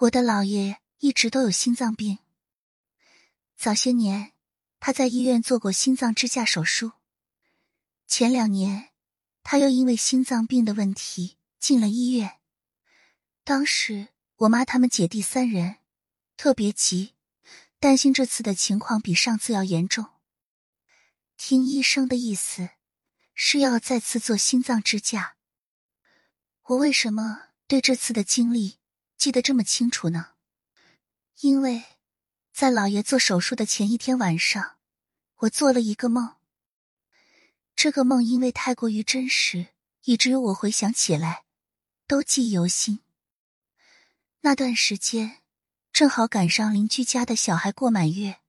我的姥爷一直都有心脏病，早些年他在医院做过心脏支架手术，前两年他又因为心脏病的问题进了医院。当时我妈他们姐弟三人特别急，担心这次的情况比上次要严重。听医生的意思是要再次做心脏支架。我为什么对这次的经历记得这么清楚呢？因为在老爷做手术的前一天晚上，我做了一个梦。这个梦因为太过于真实，以至于我回想起来都记忆犹新。那段时间正好赶上邻居家的小孩过满月。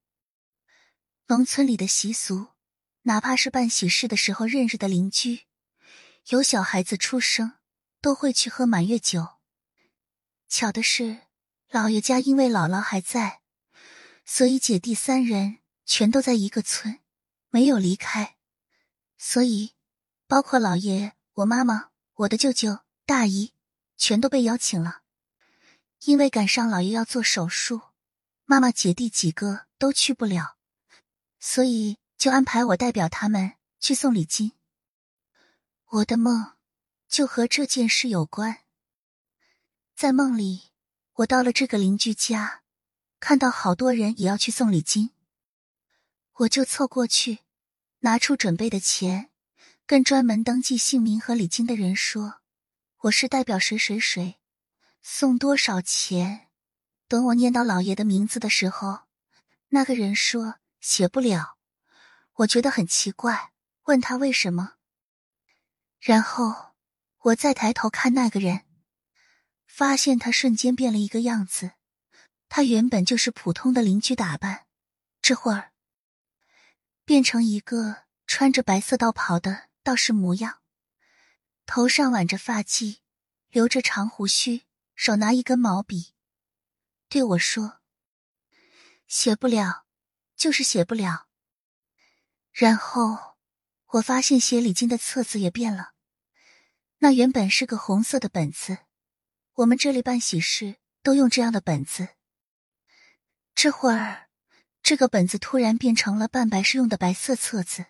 农村里的习俗，哪怕是办喜事的时候认识的邻居，有小孩子出生，都会去喝满月酒。巧的是，老爷家因为姥姥还在，所以姐弟三人全都在一个村，没有离开。所以，包括老爷、我妈妈、我的舅舅、大姨，全都被邀请了。因为赶上老爷要做手术，妈妈姐弟几个都去不了，所以就安排我代表他们去送礼金。我的梦就和这件事有关。在梦里，我到了这个邻居家，看到好多人也要去送礼金，我就凑过去，拿出准备的钱，跟专门登记姓名和礼金的人说：“我是代表谁谁谁。”送多少钱？等我念到老爷的名字的时候，那个人说写不了。我觉得很奇怪，问他为什么。然后我再抬头看那个人，发现他瞬间变了一个样子。他原本就是普通的邻居打扮，这会儿变成一个穿着白色道袍的道士模样，头上挽着发髻，留着长胡须。手拿一根毛笔，对我说：“写不了，就是写不了。”然后我发现写礼金的册子也变了，那原本是个红色的本子，我们这里办喜事都用这样的本子。这会儿，这个本子突然变成了办白事用的白色册子，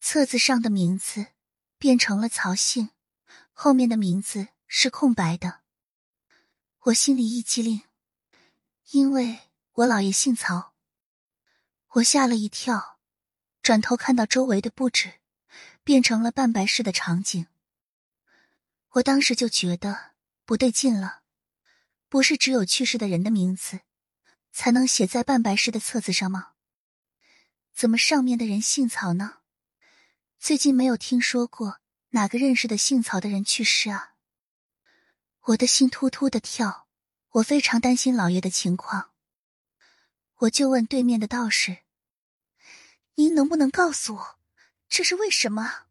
册子上的名字变成了曹姓，后面的名字是空白的。我心里一激灵，因为我姥爷姓曹。我吓了一跳，转头看到周围的布置变成了办白事的场景。我当时就觉得不对劲了，不是只有去世的人的名字才能写在办白事的册子上吗？怎么上面的人姓曹呢？最近没有听说过哪个认识的姓曹的人去世啊。我的心突突的跳，我非常担心老爷的情况。我就问对面的道士：“您能不能告诉我，这是为什么？”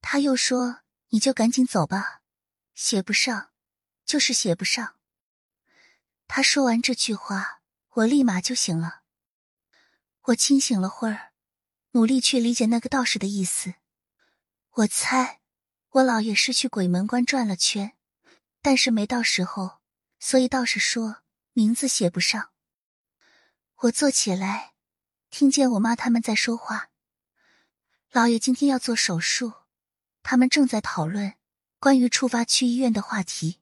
他又说：“你就赶紧走吧，写不上，就是写不上。”他说完这句话，我立马就醒了。我清醒了会儿，努力去理解那个道士的意思。我猜，我姥爷是去鬼门关转了圈。但是没到时候，所以道士说名字写不上。我坐起来，听见我妈他们在说话。老爷今天要做手术，他们正在讨论关于出发去医院的话题。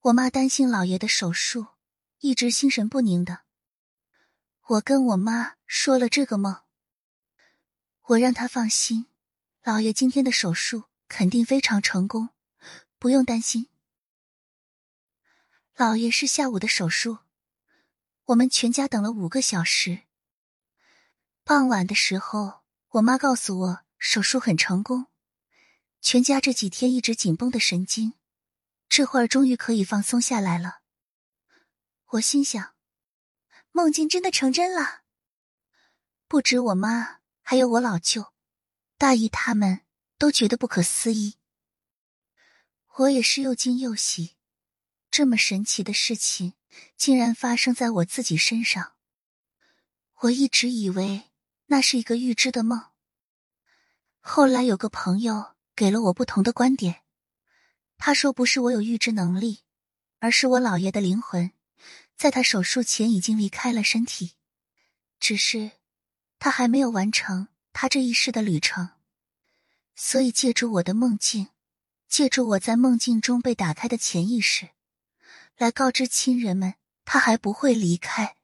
我妈担心老爷的手术，一直心神不宁的。我跟我妈说了这个梦，我让她放心，老爷今天的手术肯定非常成功。不用担心，老爷是下午的手术，我们全家等了五个小时。傍晚的时候，我妈告诉我手术很成功，全家这几天一直紧绷的神经，这会儿终于可以放松下来了。我心想，梦境真的成真了。不止我妈，还有我老舅、大姨他们都觉得不可思议。我也是又惊又喜，这么神奇的事情竟然发生在我自己身上。我一直以为那是一个预知的梦，后来有个朋友给了我不同的观点。他说不是我有预知能力，而是我姥爷的灵魂，在他手术前已经离开了身体，只是他还没有完成他这一世的旅程，所以借助我的梦境，借助我在梦境中被打开的潜意识，来告知亲人们，他还不会离开。